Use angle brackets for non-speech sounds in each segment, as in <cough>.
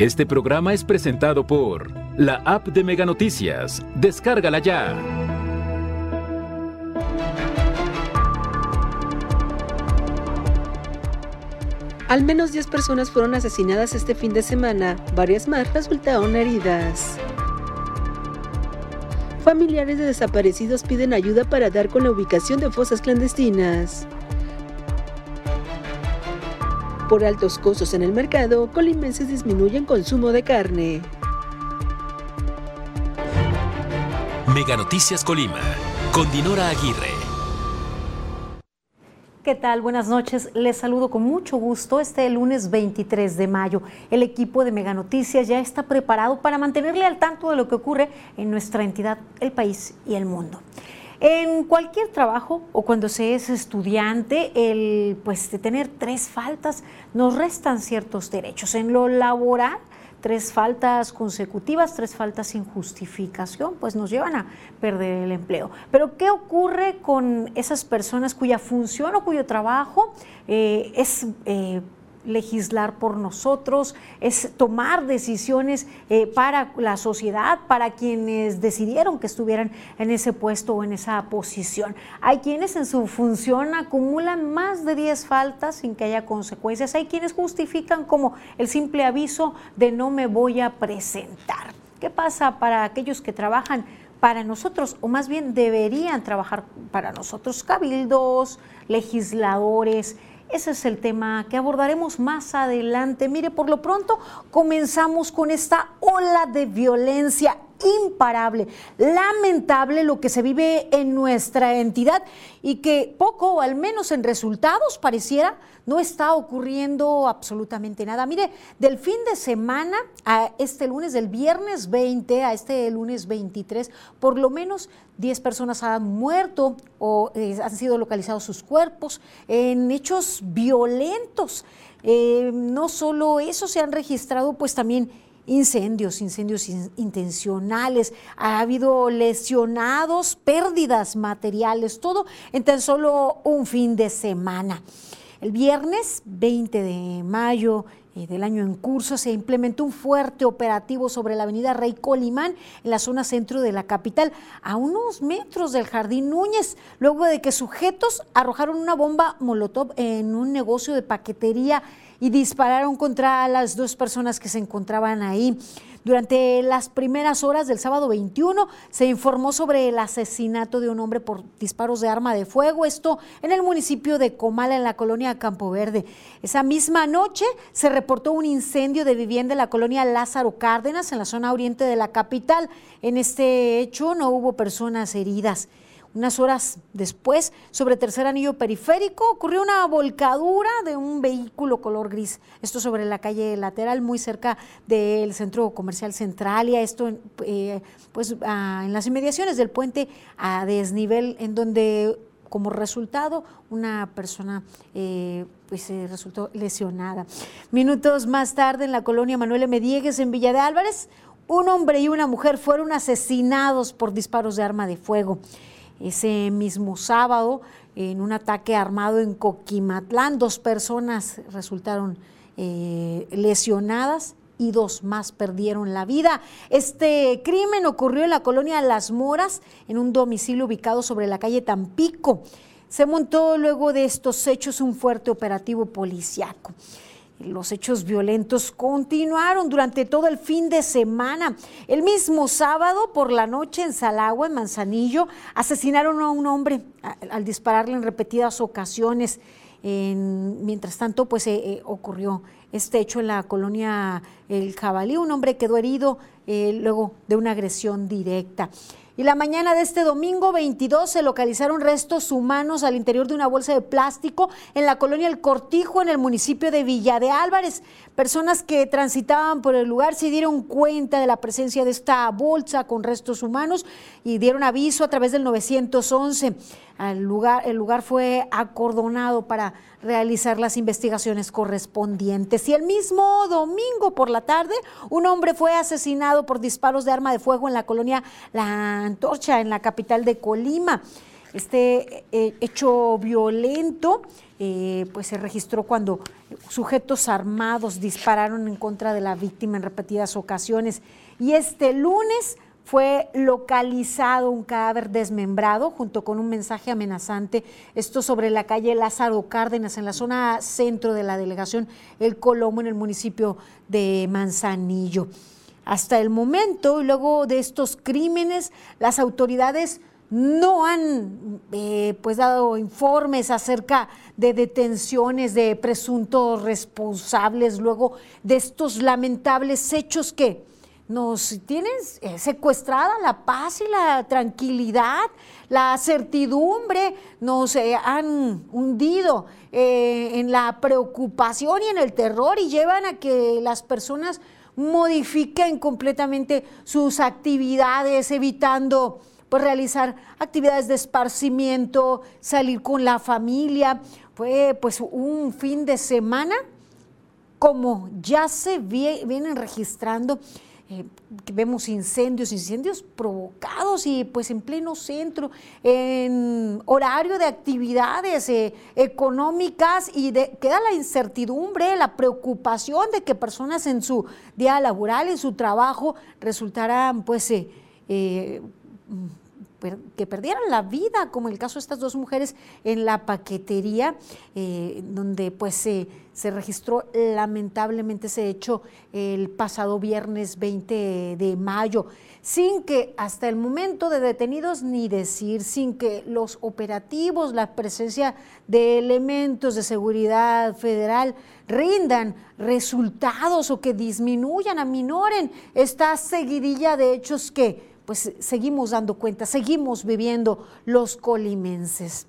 Este programa es presentado por la app de Mega Noticias. Descárgala ya. Al menos 10 personas fueron asesinadas este fin de semana, varias más resultaron heridas. Familiares de desaparecidos piden ayuda para dar con la ubicación de fosas clandestinas. Por altos costos en el mercado, colimenses disminuyen consumo de carne. Mega Noticias Colima, con Dinora Aguirre. ¿Qué tal? Buenas noches. Les saludo con mucho gusto este lunes 23 de mayo. El equipo de Mega Noticias ya está preparado para mantenerle al tanto de lo que ocurre en nuestra entidad, el país y el mundo. En cualquier trabajo o cuando se es estudiante, el pues de tener tres faltas nos restan ciertos derechos. En lo laboral, tres faltas consecutivas, tres faltas sin justificación, pues nos llevan a perder el empleo. Pero ¿qué ocurre con esas personas cuya función o cuyo trabajo eh, es... Eh, legislar por nosotros, es tomar decisiones eh, para la sociedad, para quienes decidieron que estuvieran en ese puesto o en esa posición. Hay quienes en su función acumulan más de 10 faltas sin que haya consecuencias. Hay quienes justifican como el simple aviso de no me voy a presentar. ¿Qué pasa para aquellos que trabajan para nosotros, o más bien deberían trabajar para nosotros, cabildos, legisladores, ese es el tema que abordaremos más adelante. Mire, por lo pronto comenzamos con esta ola de violencia imparable, lamentable lo que se vive en nuestra entidad y que poco o al menos en resultados pareciera no está ocurriendo absolutamente nada. Mire, del fin de semana a este lunes, del viernes 20 a este lunes 23, por lo menos 10 personas han muerto o eh, han sido localizados sus cuerpos en hechos violentos. Eh, no solo eso, se han registrado pues también incendios, incendios intencionales, ha habido lesionados, pérdidas materiales, todo en tan solo un fin de semana. El viernes 20 de mayo eh, del año en curso se implementó un fuerte operativo sobre la avenida Rey Colimán en la zona centro de la capital, a unos metros del Jardín Núñez, luego de que sujetos arrojaron una bomba molotov en un negocio de paquetería y dispararon contra las dos personas que se encontraban ahí. Durante las primeras horas del sábado 21 se informó sobre el asesinato de un hombre por disparos de arma de fuego, esto en el municipio de Comala, en la colonia Campo Verde. Esa misma noche se reportó un incendio de vivienda en la colonia Lázaro Cárdenas, en la zona oriente de la capital. En este hecho no hubo personas heridas. Unas horas después, sobre tercer anillo periférico, ocurrió una volcadura de un vehículo color gris. Esto sobre la calle lateral, muy cerca del centro comercial Centralia. Esto eh, pues, en las inmediaciones del puente a desnivel, en donde como resultado una persona eh, pues resultó lesionada. Minutos más tarde en la colonia Manuel M. En Villa de Álvarez, un hombre y una mujer fueron asesinados por disparos de arma de fuego ese mismo sábado en un ataque armado en Coquimatlán. Dos personas resultaron eh, lesionadas y dos más perdieron la vida. Este crimen ocurrió en la colonia Las Moras, en un domicilio ubicado sobre la calle Tampico. Se montó luego de estos hechos un fuerte operativo policiaco. Los hechos violentos continuaron durante todo el fin de semana. El mismo sábado por la noche en Salagua, en Manzanillo, asesinaron a un hombre al dispararle en repetidas ocasiones. mientras tanto, pues eh, eh, ocurrió este hecho en la colonia El Jabalí. Un hombre quedó herido eh, luego de una agresión directa. Y la mañana de este domingo 22 se localizaron restos humanos al interior de una bolsa de plástico en la colonia El Cortijo, en el municipio de Villa de Álvarez. Personas que transitaban por el lugar se dieron cuenta de la presencia de esta bolsa con restos humanos y dieron aviso a través del 911 lugar, el lugar fue acordonado para realizar las investigaciones correspondientes. Y el mismo domingo por la tarde, un hombre fue asesinado por disparos de arma de fuego en la colonia La Antorcha, en la capital de Colima. Este hecho violento eh, pues se registró cuando sujetos armados dispararon en contra de la víctima en repetidas ocasiones. Y este lunes fue localizado un cadáver desmembrado junto con un mensaje amenazante, esto sobre la calle Lázaro Cárdenas, en la zona centro de la delegación El Colomo, en el municipio de Manzanillo. Hasta el momento, luego de estos crímenes, las autoridades no han eh, pues dado informes acerca de detenciones de presuntos responsables luego de estos lamentables hechos que nos tienen eh, secuestrada la paz y la tranquilidad, la certidumbre, nos eh, han hundido en la preocupación y en el terror y llevan a que las personas modifiquen completamente sus actividades, evitando pues, realizar actividades de esparcimiento, salir con la familia. Fue pues un fin de semana como ya se vienen registrando eh, vemos incendios, incendios provocados y pues en pleno centro, en horario de actividades eh, económicas y de, queda la incertidumbre, la preocupación de que personas en su día laboral, en su trabajo, resultaran pues eh, que perdieran la vida, como el caso de estas dos mujeres en la paquetería, eh, donde pues se, se registró lamentablemente ese hecho el pasado viernes 20 de mayo, sin que hasta el momento de detenidos ni decir, sin que los operativos, la presencia de elementos de seguridad federal rindan resultados o que disminuyan, aminoren esta seguidilla de hechos que pues seguimos dando cuenta, seguimos viviendo los colimenses.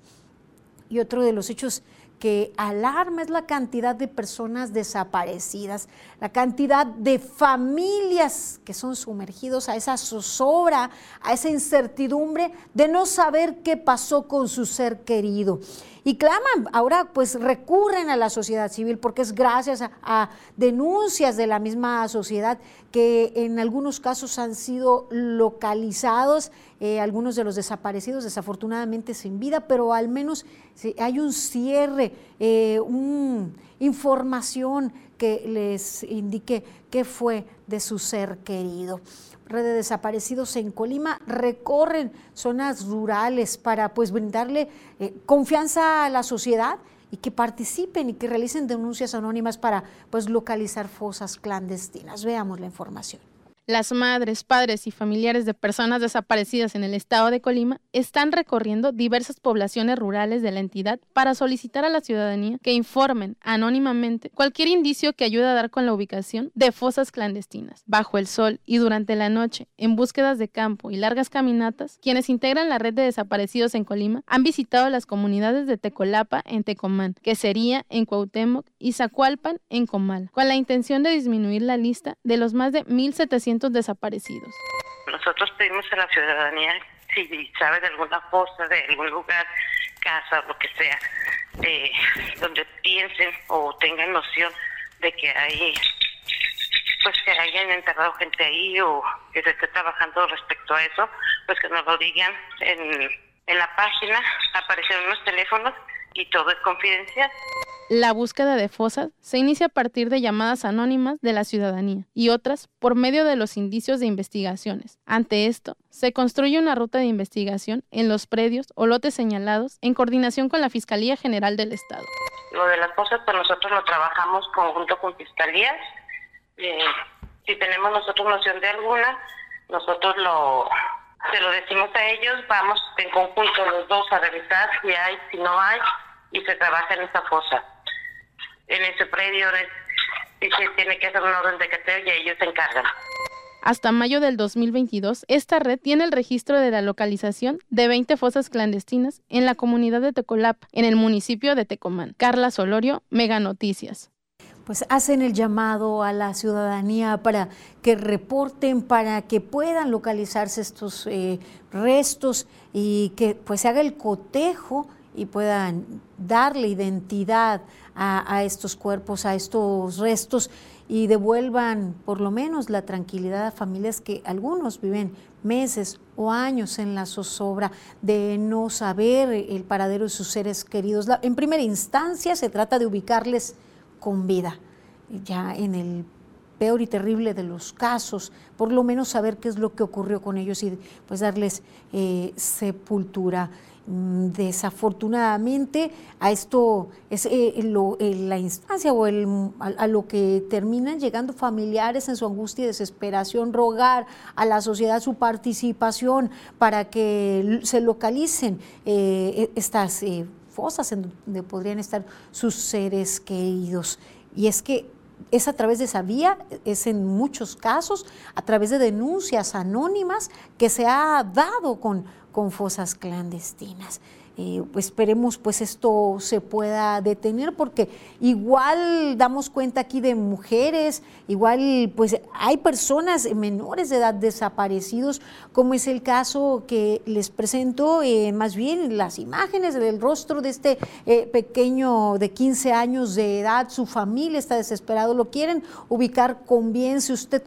Y otro de los hechos que alarma es la cantidad de personas desaparecidas, la cantidad de familias que son sumergidos a esa zozobra, a esa incertidumbre de no saber qué pasó con su ser querido y claman, ahora pues recurren a la sociedad civil porque es gracias a, denuncias de la misma sociedad que en algunos casos han sido localizados, eh, algunos de los desaparecidos desafortunadamente sin vida, pero al menos hay un cierre, eh, una información que les indique qué fue de su ser querido red de desaparecidos en Colima recorren zonas rurales para pues brindarle eh, confianza a la sociedad y que participen y que realicen denuncias anónimas para pues localizar fosas clandestinas. Veamos la información. Las madres, padres y familiares de personas desaparecidas en el estado de Colima están recorriendo diversas poblaciones rurales de la entidad para solicitar a la ciudadanía que informen anónimamente cualquier indicio que ayude a dar con la ubicación de fosas clandestinas. Bajo el sol y durante la noche, en búsquedas de campo y largas caminatas, quienes integran la red de desaparecidos en Colima han visitado las comunidades de Tecolapa en Tecomán, que sería en Cuauhtémoc y Zacualpan en Comal, con la intención de disminuir la lista de los más de 1.700 desaparecidos. Nosotros pedimos a la ciudadanía si sabe de alguna fosa, de algún lugar, casa, lo que sea, eh, donde piensen o tengan noción de que hay, pues que hayan enterrado gente ahí o que se esté trabajando respecto a eso, pues que nos lo digan en, en la página, aparecen unos teléfonos y todo es confidencial. La búsqueda de fosas se inicia a partir de llamadas anónimas de la ciudadanía y otras por medio de los indicios de investigaciones. Ante esto, se construye una ruta de investigación en los predios o lotes señalados en coordinación con la Fiscalía General del Estado. Lo de las fosas, pues nosotros lo trabajamos conjunto con fiscalías. Eh, si tenemos nosotros noción de alguna, nosotros lo se lo decimos a ellos, vamos en conjunto los dos a revisar si hay, si no hay, y se trabaja en esa fosa en ese predio y se tiene que hacer un orden de cateo y ellos se encargan. Hasta mayo del 2022, esta red tiene el registro de la localización de 20 fosas clandestinas en la comunidad de Tecolap, en el municipio de Tecomán. Carla Solorio, Mega Noticias. Pues hacen el llamado a la ciudadanía para que reporten, para que puedan localizarse estos eh, restos y que pues se haga el cotejo y puedan darle identidad a, estos cuerpos, a estos restos y devuelvan por lo menos la tranquilidad a familias que algunos viven meses o años en la zozobra de no saber el paradero de sus seres queridos. en primera instancia se trata de ubicarles con vida, ya en el peor y terrible de los casos, por lo menos saber qué es lo que ocurrió con ellos y pues darles eh, sepultura. Mm, desafortunadamente a esto es eh, la instancia o el, a, lo que terminan llegando familiares en su angustia y desesperación, rogar a la sociedad su participación para que se localicen eh, e, estas fosas en donde podrían estar sus seres queridos. Y es que es a través de esa vía, es en muchos casos, a través de denuncias anónimas que se ha dado con con fosas clandestinas. Eh, esperemos pues esto se pueda detener porque igual damos cuenta aquí de mujeres, igual pues hay personas menores de edad desaparecidos, como es el caso que les presento, eh, más bien las imágenes del rostro de este eh, pequeño de 15 años de edad, su familia está desesperado, lo quieren ubicar. Con bien, si usted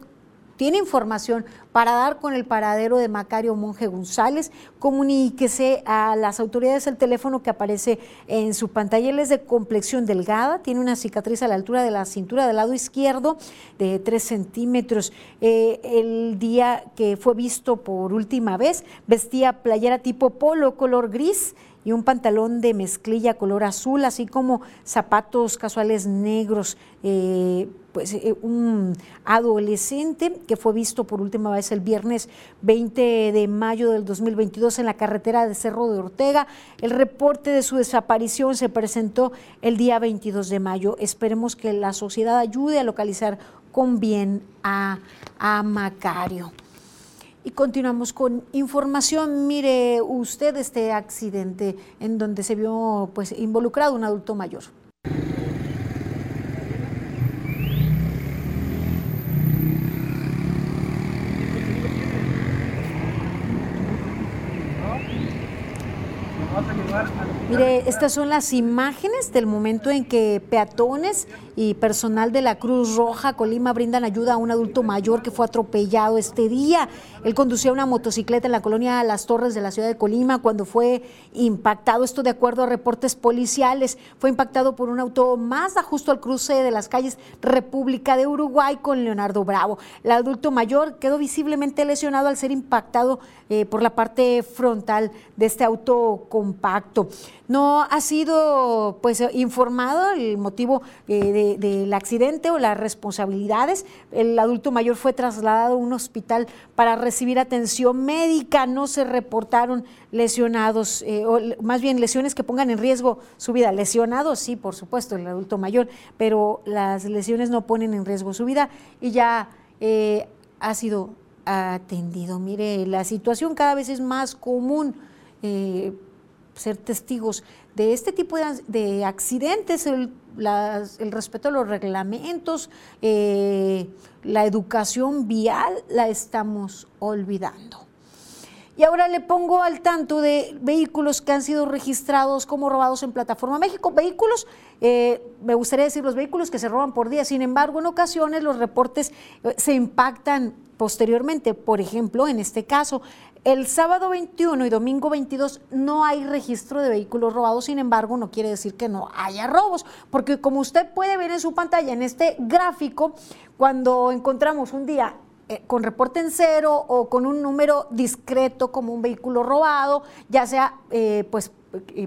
tiene información para dar con el paradero de Macario Monje González, comuníquese a las autoridades el teléfono que aparece en su pantalla. Él es de complexión delgada, tiene una cicatriz a la altura de la cintura del lado izquierdo de 3 centímetros. Eh, el día que fue visto por última vez, vestía playera tipo polo color gris y un pantalón de mezclilla color azul, así como zapatos casuales negros. Eh, pues eh, un adolescente que fue visto por última vez el viernes 20 de mayo del 2022 en la carretera de Cerro de Ortega. El reporte de su desaparición se presentó el día 22 de mayo. Esperemos que la sociedad ayude a localizar con bien a, a Macario. Y continuamos con información. Mire usted este accidente en donde se vio pues involucrado un adulto mayor. Mire, estas son las imágenes del momento en que peatones y personal de la Cruz Roja Colima brindan ayuda a un adulto mayor que fue atropellado este día. Él conducía una motocicleta en la colonia Las Torres de la ciudad de Colima cuando fue impactado, esto de acuerdo a reportes policiales, fue impactado por un auto Mazda justo al cruce de las calles República de Uruguay con Leonardo Bravo. El adulto mayor quedó visiblemente lesionado al ser impactado eh, por la parte frontal de este auto compacto. No ha sido pues informado el motivo eh, del accidente o las responsabilidades. El adulto mayor fue trasladado a un hospital para recibir atención médica. No se reportaron lesionados, eh, o más bien lesiones que pongan en riesgo su vida. Lesionados, sí, por supuesto, el adulto mayor, pero las lesiones no ponen en riesgo su vida y ya eh, ha sido atendido. Mire, la situación cada vez es más común ser testigos de este tipo de, accidentes, el, respeto a los reglamentos, eh, la educación vial, la estamos olvidando. Y ahora le pongo al tanto de vehículos que han sido registrados como robados en Plataforma México. Vehículos, eh, me gustaría decir los vehículos que se roban por día. Sin embargo, en ocasiones los reportes eh, se impactan posteriormente. Por ejemplo, en este caso, el sábado 21 y domingo 22 no hay registro de vehículos robados, sin embargo, no quiere decir que no haya robos, porque como usted puede ver en su pantalla, en este gráfico, cuando encontramos un día eh, con reporte en cero o con un número discreto como un vehículo robado, ya sea eh, pues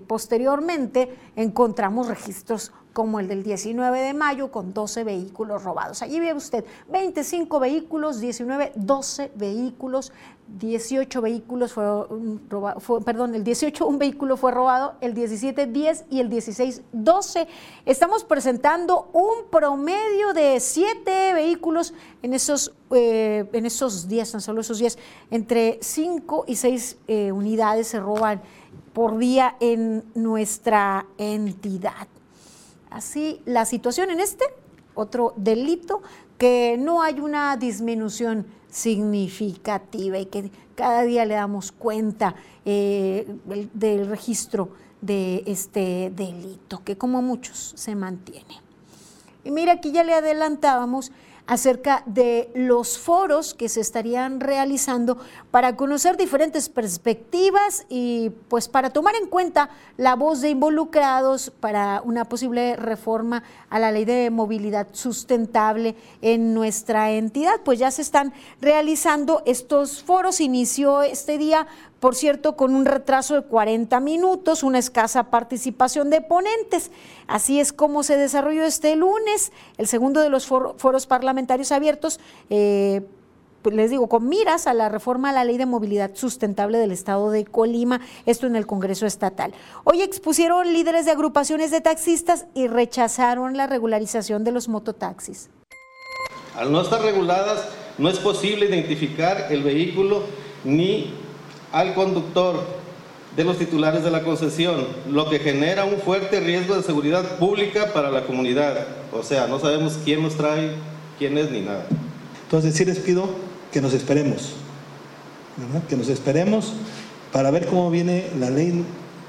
posteriormente encontramos registros como el del 19 de mayo con 12 vehículos robados. Allí ve usted 25 vehículos, 19, 12 vehículos, 18 vehículos fueron robados, perdón, el 18 un vehículo fue robado, el 17 10 y el 16 12. Estamos presentando un promedio de 7 vehículos en esos, eh, en esos días, tan solo esos días, entre 5 y 6 eh, unidades se roban por día en nuestra entidad. Así la situación en este, otro delito, que no hay una disminución significativa y que cada día le damos cuenta eh, del registro de este delito, que como muchos se mantiene. Y mira, aquí ya le adelantábamos acerca de los foros que se estarían realizando para conocer diferentes perspectivas y pues para tomar en cuenta la voz de involucrados para una posible reforma a la ley de movilidad sustentable en nuestra entidad. Pues ya se están realizando estos foros. Inició este día por cierto, con un retraso de 40 minutos, una escasa participación de ponentes. Así es como se desarrolló este lunes, el segundo de los foros parlamentarios abiertos. Eh, pues les digo, con miras a la reforma a la ley de movilidad sustentable del Estado de Colima, esto en el Congreso Estatal. Hoy expusieron líderes de agrupaciones de taxistas y rechazaron la regularización de los mototaxis. Al no estar reguladas, no es posible identificar el vehículo ni al conductor de los titulares de la concesión, lo que genera un fuerte riesgo de seguridad pública para la comunidad. O sea, no sabemos quién nos trae, quién es ni nada. Entonces sí les pido que nos esperemos, que nos esperemos para ver cómo viene la ley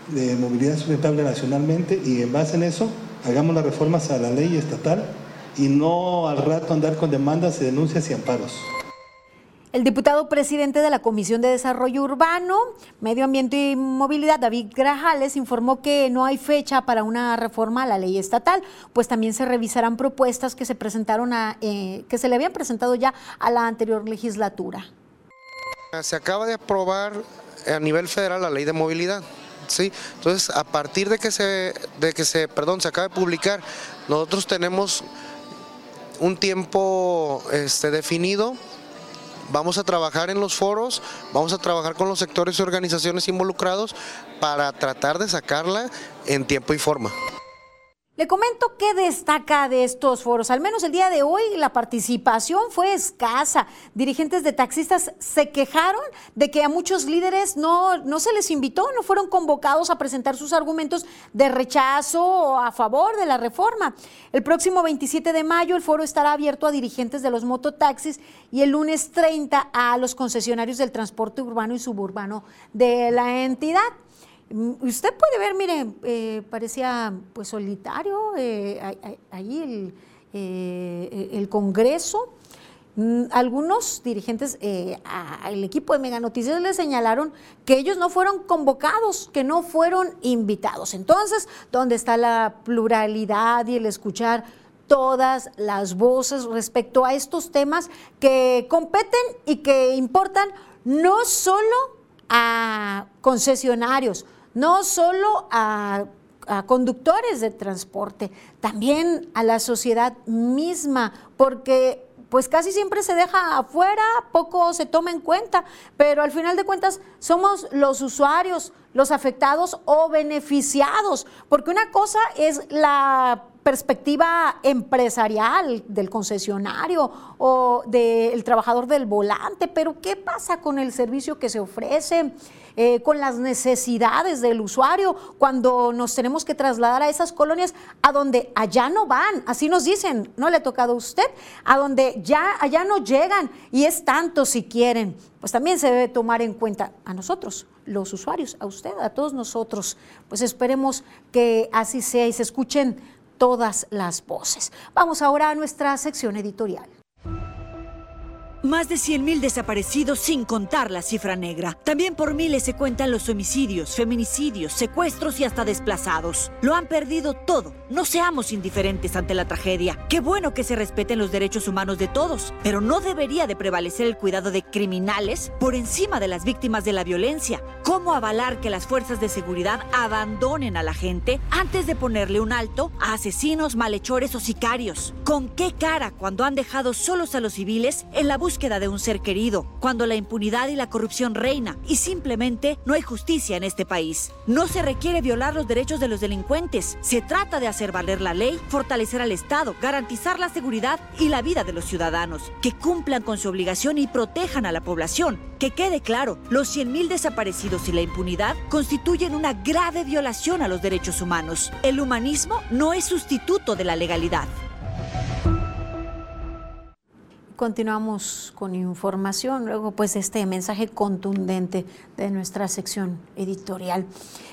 de movilidad sustentable nacionalmente y en base en eso hagamos las reformas a la ley estatal y no al rato andar con demandas y denuncias y amparos. El diputado presidente de la Comisión de Desarrollo Urbano, Medio Ambiente y Movilidad, David Grajales, informó que no hay fecha para una reforma a la ley estatal, pues también se revisarán propuestas que se presentaron a, eh, que se le habían presentado ya a la anterior legislatura. Se acaba de aprobar a nivel federal la ley de movilidad. ¿sí? Entonces, a partir de que se, de que se, perdón, se acaba de publicar, nosotros tenemos un tiempo este, definido Vamos a trabajar en los foros, vamos a trabajar con los sectores y organizaciones involucrados para tratar de sacarla en tiempo y forma. Le comento qué destaca de estos foros. Al menos el día de hoy la participación fue escasa. Dirigentes de taxistas se quejaron de que a muchos líderes no, no se les invitó, no fueron convocados a presentar sus argumentos de rechazo o a favor de la reforma. El próximo 27 de mayo el foro estará abierto a dirigentes de los mototaxis y el lunes 30 a los concesionarios del transporte urbano y suburbano de la entidad. Mm, usted puede ver, mire, eh, parecía pues solitario eh, ahí el, eh, Congreso. Mm, algunos dirigentes al equipo de Mega Noticias le señalaron que ellos no fueron convocados, que no fueron invitados. Entonces, ¿dónde está la pluralidad y el escuchar todas las voces respecto a estos temas que competen y que importan no solo a concesionarios, no solo a, conductores de transporte, también a la sociedad misma, porque pues casi siempre se deja afuera, poco se toma en cuenta, pero al final de cuentas somos los usuarios, los afectados o beneficiados, porque una cosa es la perspectiva empresarial del concesionario o del trabajador del volante, pero ¿qué pasa con el servicio que se ofrece? Eh, con las necesidades del usuario cuando nos tenemos que trasladar a esas colonias a donde allá no van, así nos dicen, no le ha tocado a usted, a donde ya allá no llegan y es tanto si quieren, pues también se debe tomar en cuenta a nosotros, los usuarios, a usted, a todos nosotros, pues esperemos que así sea y se escuchen todas las voces. Vamos ahora a nuestra sección editorial. Más de 100.000 desaparecidos sin contar la cifra negra. También por miles se cuentan los homicidios, feminicidios, secuestros y hasta desplazados. Lo han perdido todo. No seamos indiferentes ante la tragedia. Qué bueno que se respeten los derechos humanos de todos, pero no debería de prevalecer el cuidado de criminales por encima de las víctimas de la violencia. ¿Cómo avalar que las fuerzas de seguridad abandonen a la gente antes de ponerle un alto a asesinos, malhechores o sicarios? ¿Con qué cara cuando han dejado solos a los civiles en la búsqueda búsqueda de un ser querido, cuando la impunidad y la corrupción reina y simplemente no hay justicia en este país. No se requiere violar los derechos de los delincuentes, se trata de hacer valer la ley, fortalecer al Estado, garantizar la seguridad y la vida de los ciudadanos, que cumplan con su obligación y protejan a la población. Que quede claro, los 100.000 desaparecidos y la impunidad constituyen una grave violación a los derechos humanos. El humanismo no es sustituto de la legalidad. Continuamos con información, luego pues este mensaje contundente de nuestra sección editorial.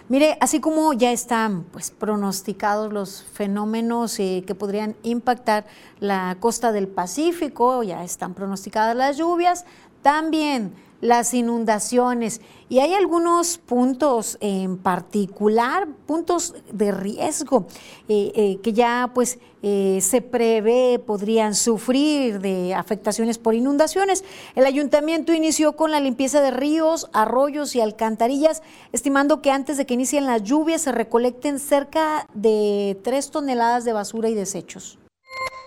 Mire, así como ya están pues pronosticados los fenómenos eh, que podrían impactar la costa del Pacífico, ya están pronosticadas las lluvias, también las inundaciones. Y hay algunos puntos en particular, puntos de riesgo, eh, eh, que ya pues eh, se prevé podrían sufrir de afectaciones por inundaciones. El ayuntamiento inició con la limpieza de ríos, arroyos y alcantarillas, estimando que antes de que inicien las lluvias se recolecten cerca de 3 toneladas de basura y desechos.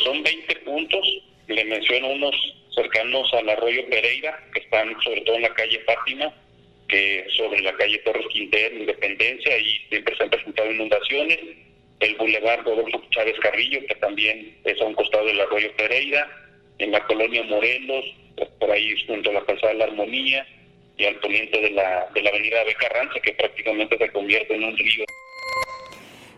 Son 20 puntos, le menciono unos cercanos al arroyo Pereira, que están sobre todo en la calle Fátima, que sobre la calle Torres Quintero, Independencia, y siempre se han presentado inundaciones. El bulevar Rodolfo Chávez Carrillo, que también es a un costado del arroyo Pereira, en la colonia Morelos, por ahí junto a la calzada de la Armonía, y al poniente de la, de la avenida Becarranza, que prácticamente se convierte en un río.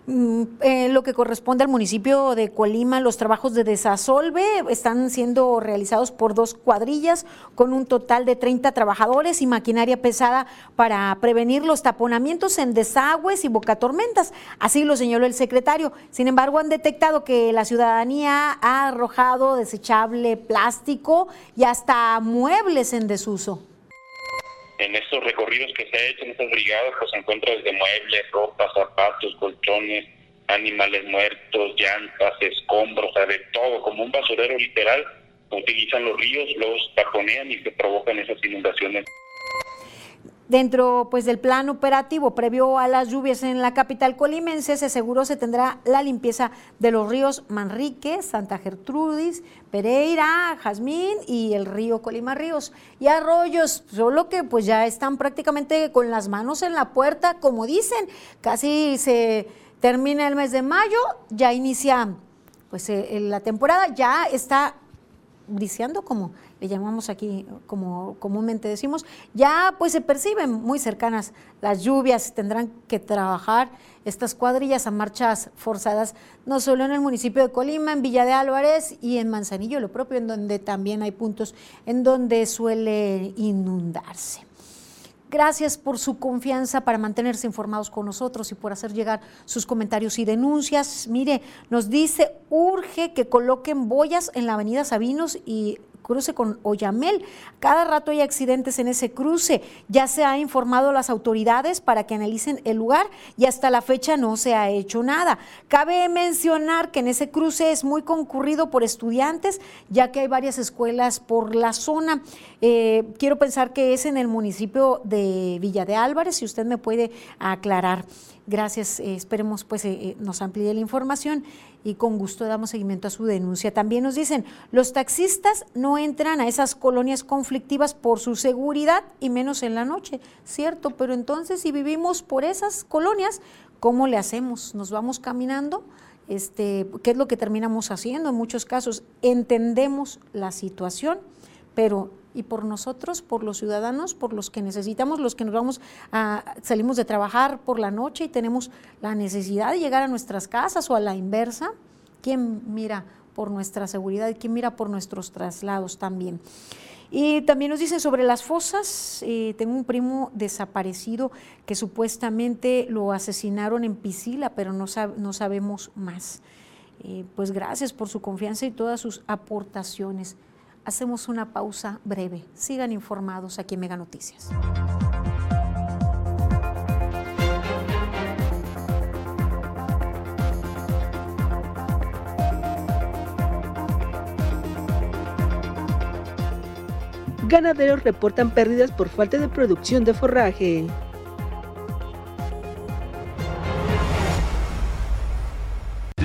Mm, en lo que corresponde al municipio de Colima, los trabajos de desasolve están siendo realizados por dos cuadrillas con un total de 30 trabajadores y maquinaria pesada para prevenir los taponamientos en desagües y bocatormentas. Así lo señaló el secretario. Sin embargo, han detectado que la ciudadanía ha arrojado desechable plástico y hasta muebles en desuso en estos recorridos que se ha hecho en estas brigadas, pues se encuentra desde muebles, ropa, zapatos, colchones, animales muertos, llantas, escombros, o sea, de todo, como un basurero literal, utilizan los ríos, los taponean y se provocan esas inundaciones. Dentro pues, del plan operativo previo a las lluvias en la capital colimense, se aseguró se tendrá la limpieza de los ríos Manrique, Santa Gertrudis, Pereira, Jazmín y el río Colima Ríos. Y arroyos, solo que pues ya están prácticamente con las manos en la puerta, como dicen, casi se termina el mes de mayo, ya inicia pues eh, la temporada, ya está briseando como le llamamos aquí, como comúnmente decimos, ya pues se perciben muy cercanas las lluvias, tendrán que trabajar estas cuadrillas a marchas forzadas, no solo en el municipio de Colima, en Villa de Álvarez y en Manzanillo, lo propio, en donde también hay puntos en donde suele inundarse. Gracias por su confianza para mantenerse informados con nosotros y por hacer llegar sus comentarios y denuncias. Mire, nos dice, urge que coloquen boyas en la avenida Sabinos y cruce con Oyamel. Cada rato hay accidentes en ese cruce. Ya se ha informado a las autoridades para que analicen el lugar y hasta la fecha no se ha hecho nada. Cabe mencionar que en ese cruce es muy concurrido por estudiantes, ya que hay varias escuelas por la zona. Eh, quiero pensar que es en el municipio de Villa de Álvarez, si usted me puede aclarar. Gracias, eh, esperemos pues eh, nos amplíe la información y con gusto damos seguimiento a su denuncia. También nos dicen, los taxistas no entran a esas colonias conflictivas por su seguridad y menos en la noche, ¿cierto? Pero entonces si vivimos por esas colonias, ¿cómo le hacemos? ¿Nos vamos caminando? Este, ¿Qué es lo que terminamos haciendo? En muchos casos entendemos la situación, pero y por nosotros, por los ciudadanos, por los que necesitamos, los que nos vamos a, salimos de trabajar por la noche y tenemos la necesidad de llegar a nuestras casas o a la inversa. ¿Quién mira por nuestra seguridad y quién mira por nuestros traslados también? Y también nos dicen sobre las fosas, eh, tengo un primo desaparecido que supuestamente lo asesinaron en Piscila, pero no, sabemos más. Eh, pues gracias por su confianza y todas sus aportaciones. Hacemos una pausa breve. Sigan informados aquí en Mega Noticias. Ganaderos reportan pérdidas por falta de producción de forraje.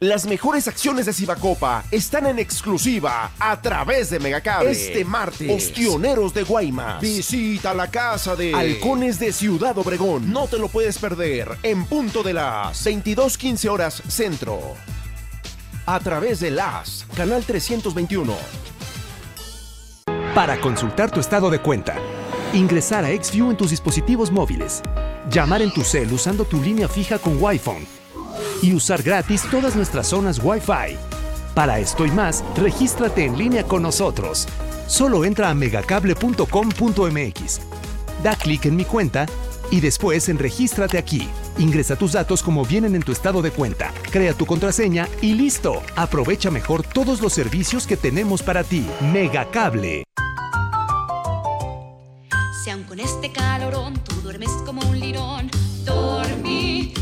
Las mejores acciones de Cibacopa están en exclusiva a través de Megacable. Este martes, Ostioneros de Guaymas. Visita la casa de Halcones de Ciudad Obregón. No te lo puedes perder en punto de las 22:15 horas centro. A través de las Canal 321. Para consultar tu estado de cuenta, ingresar a XView en tus dispositivos móviles, llamar en tu cel usando tu línea fija con Wi-Fi y usar gratis todas nuestras zonas Wi-Fi. Para esto y más, regístrate en línea con nosotros. Solo entra a megacable.com.mx. Da clic en mi cuenta y después en Regístrate aquí. Ingresa tus datos como vienen en tu estado de cuenta, crea tu contraseña y listo. Aprovecha mejor todos los servicios que tenemos para ti. Megacable. Si con este calorón tú duermes como un lirón, dormí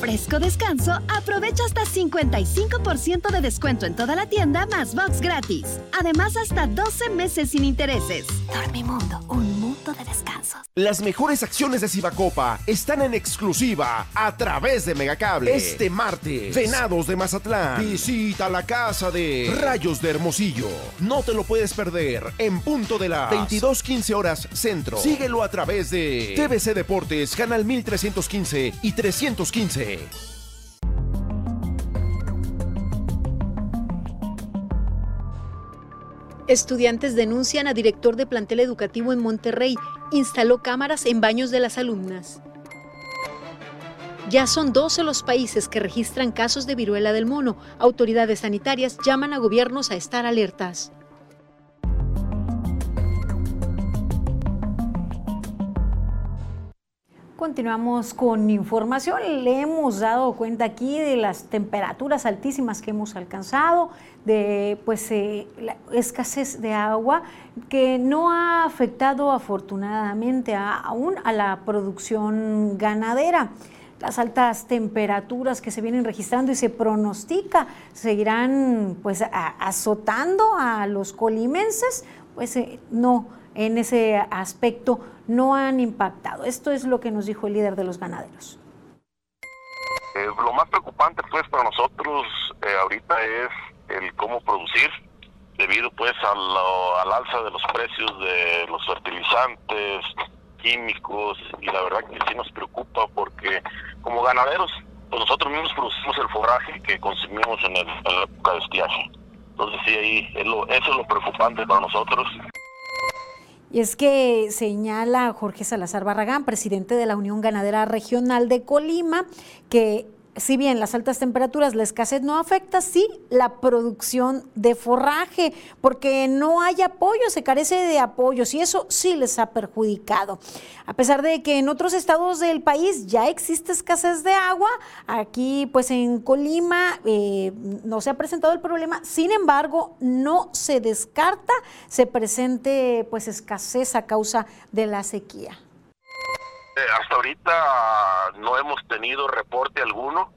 fresco descanso, aprovecha hasta 55% de descuento en toda la tienda más box gratis. Además, hasta 12 meses sin intereses. Dormimundo, un mundo de descansos. Las mejores acciones de Cibacopa están en exclusiva a través de Megacable. Este martes, Venados de Mazatlán. Visita la casa de Rayos de Hermosillo. No te lo puedes perder en punto de las 22:15 horas centro. Síguelo a través de TVC Deportes, Canal 1315 y 315. Estudiantes denuncian a director de plantel educativo en Monterrey. Instaló cámaras en baños de las alumnas. Ya son 12 los países que registran casos de viruela del mono. Autoridades sanitarias llaman a gobiernos a estar alertas. Continuamos con información. Le hemos dado cuenta aquí de las temperaturas altísimas que hemos alcanzado, de pues eh, la escasez de agua que no ha afectado afortunadamente aún a la producción ganadera. Las altas temperaturas que se vienen registrando y se pronostica seguirán pues azotando a los colimenses, pues eh, no en ese aspecto no han impactado. Esto es lo que nos dijo el líder de los ganaderos. Eh, lo más preocupante pues para nosotros eh, ahorita es el cómo producir debido pues al, al alza de los precios de los fertilizantes, químicos y la verdad que sí nos preocupa porque como ganaderos pues nosotros mismos producimos el forraje que consumimos en, el, la época de estiaje. Entonces sí, ahí eso es lo preocupante para nosotros. Y es que señala Jorge Salazar Barragán, presidente de la Unión Ganadera Regional de Colima, que si bien las altas temperaturas, la escasez no afecta, sí la producción de forraje, porque no hay apoyo, se carece de apoyos y eso sí les ha perjudicado. A pesar de que en otros estados del país ya existe escasez de agua, aquí pues en Colima eh, no se ha presentado el problema, sin embargo no se descarta se presente pues escasez a causa de la sequía. Eh, hasta ahorita no hemos tenido reporte alguno,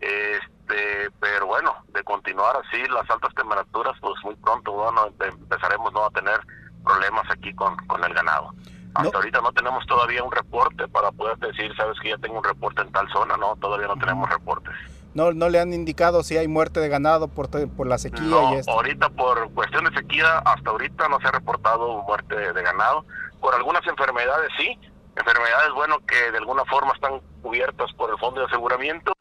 este, pero bueno, de continuar así las altas temperaturas, pues muy pronto bueno, empezaremos ¿no? a tener problemas aquí con, con el ganado. Hasta ahorita no tenemos todavía un reporte para poder decir, sabes que ya tengo un reporte en tal zona, no, todavía no tenemos reportes. No, no le han indicado si hay muerte de ganado por, por la sequía no, y esto. ahorita por cuestión de sequía, hasta ahorita no se ha reportado muerte de ganado. Por algunas enfermedades sí, enfermedades, bueno, que de alguna forma están cubiertas por el fondo de aseguramiento.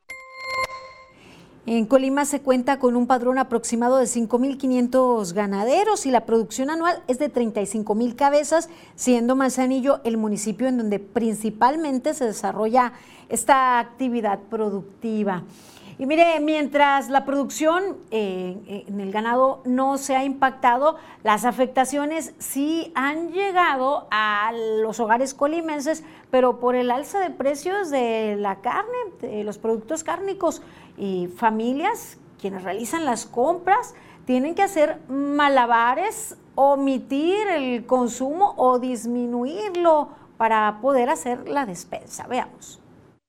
En Colima se cuenta con un padrón aproximado de 5.500 ganaderos y la producción anual es de 35.000 cabezas, siendo Manzanillo el municipio en donde principalmente se desarrolla esta actividad productiva. Y mire, mientras la producción eh, en el ganado no se ha impactado, las afectaciones sí han llegado a los hogares colimenses, pero por el alza de precios de la carne, de los productos cárnicos y familias, quienes realizan las compras, tienen que hacer malabares, omitir el consumo o disminuirlo para poder hacer la despensa. Veamos.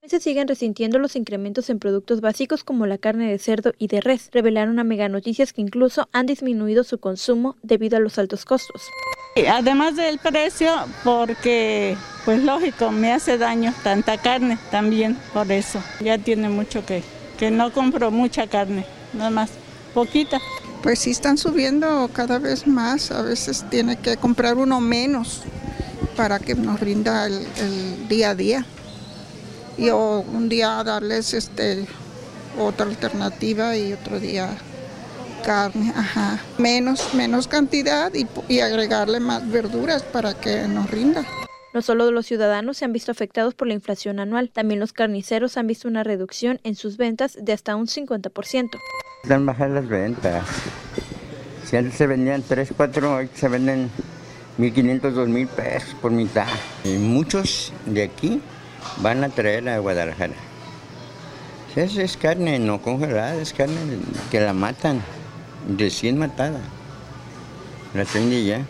Se siguen resintiendo los incrementos en productos básicos como la carne de cerdo y de res. Revelaron a Mega Noticias que incluso han disminuido su consumo debido a los altos costos. Además del precio, porque, pues lógico, me hace daño tanta carne también, por eso. Ya tiene mucho que, que no compro mucha carne, nada más, poquita. Pues sí están subiendo cada vez más, a veces tiene que comprar uno menos para que nos rinda el, el día a día y o un día darles este otra alternativa y otro día carne, ajá. Menos, menos cantidad y, y agregarle más verduras para que nos rinda. No solo los ciudadanos se han visto afectados por la inflación anual, también los carniceros han visto una reducción en sus ventas de hasta un 50%. Están bajas las ventas. Si antes se vendían 3, 4, hoy se venden 1.500, 2.000 pesos por mitad. Y muchos de aquí van a traer a Guadalajara. Esa es carne no congelada, es carne que la matan, recién matada. La traen de allá,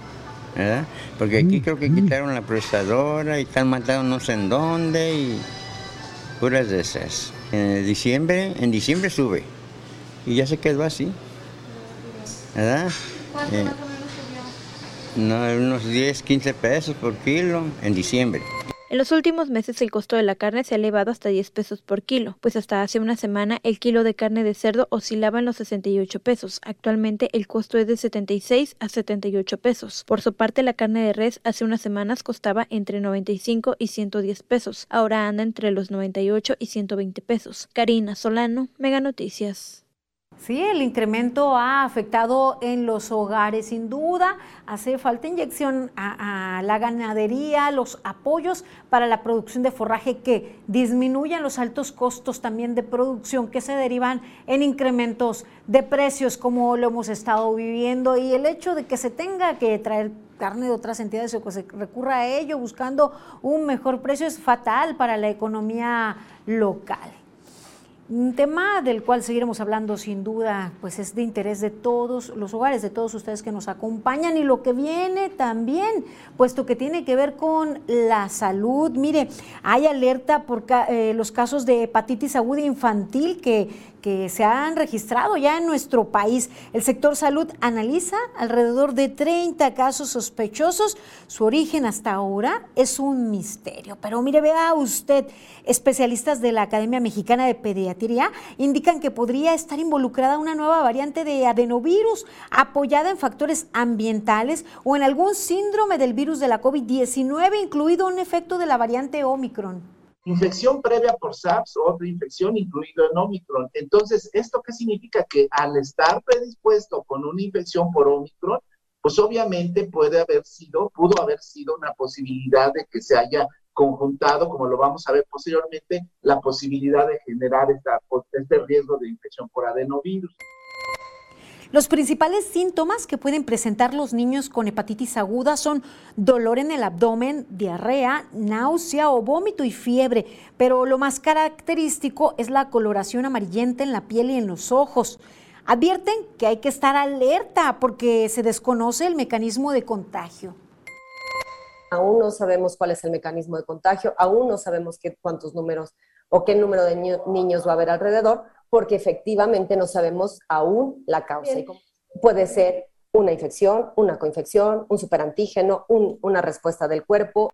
¿verdad? Porque aquí creo que quitaron la procesadora y están matando no sé en dónde y puras de esas. En diciembre, en diciembre sube y ya se quedó así, ¿verdad? Eh, no, unos 10, 15 pesos por kilo en diciembre. En los últimos meses el costo de la carne se ha elevado hasta 10 pesos por kilo, pues hasta hace una semana el kilo de carne de cerdo oscilaba en los 68 pesos. Actualmente el costo es de 76 a 78 pesos. Por su parte la carne de res hace unas semanas costaba entre 95 y 110 pesos. Ahora anda entre los 98 y 120 pesos. Karina Solano, Mega Noticias. Sí, el incremento ha afectado en los hogares, sin duda. Hace falta inyección a, la ganadería, los apoyos para la producción de forraje que disminuyan los altos costos también de producción que se derivan en incrementos de precios como lo hemos estado viviendo y el hecho de que se tenga que traer carne de otras entidades o que se recurra a ello buscando un mejor precio es fatal para la economía local. Un tema del cual seguiremos hablando sin duda, pues es de interés de todos los hogares, de todos ustedes que nos acompañan y lo que viene también, puesto que tiene que ver con la salud. Mire, hay alerta por eh, los casos de hepatitis aguda infantil que, que se han registrado ya en nuestro país. El sector salud analiza alrededor de 30 casos sospechosos. Su origen hasta ahora es un misterio. Pero mire, vea usted, especialistas de la Academia Mexicana de Pediatría indican que podría estar involucrada una nueva variante de adenovirus apoyada en factores ambientales o en algún síndrome del virus de la COVID-19, incluido un efecto de la variante Omicron infección previa por SARS o otra infección incluido en Omicron. Entonces, ¿esto qué significa? Que al estar predispuesto con una infección por Omicron, pues obviamente puede haber sido, pudo haber sido una posibilidad de que se haya conjuntado, como lo vamos a ver posteriormente, la posibilidad de generar esta, este riesgo de infección por adenovirus. Los principales síntomas que pueden presentar los niños con hepatitis aguda son dolor en el abdomen, diarrea, náusea o vómito y fiebre, pero lo más característico es la coloración amarillenta en la piel y en los ojos. Advierten que hay que estar alerta porque se desconoce el mecanismo de contagio. Aún no sabemos cuál es el mecanismo de contagio, aún no sabemos qué, cuántos números o qué número de niños va a haber alrededor, porque efectivamente no sabemos aún la causa. Puede ser una infección, una coinfección, un superantígeno, un, una respuesta del cuerpo.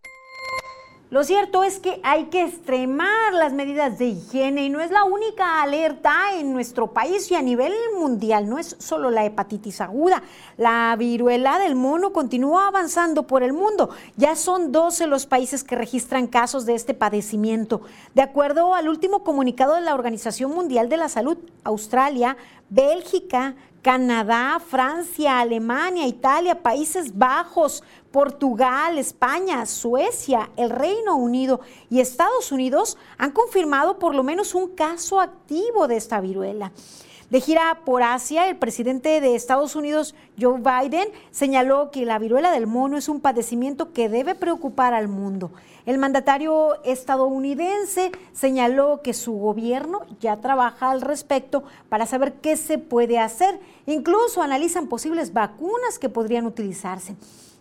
Lo cierto es que hay que extremar las medidas de higiene y no es la única alerta en nuestro país y a nivel mundial. No es solo la hepatitis aguda. La viruela del mono continúa avanzando por el mundo. Ya son 12 los países que registran casos de este padecimiento. De acuerdo al último comunicado de la Organización Mundial de la Salud, Australia, Bélgica, Canadá, Francia, Alemania, Italia, Países Bajos, Portugal, España, Suecia, el Reino Unido y Estados Unidos han confirmado por lo menos un caso activo de esta viruela. De gira por Asia, el presidente de Estados Unidos, Joe Biden, señaló que la viruela del mono es un padecimiento que debe preocupar al mundo. El mandatario estadounidense señaló que su gobierno ya trabaja al respecto para saber qué se puede hacer. Incluso analizan posibles vacunas que podrían utilizarse.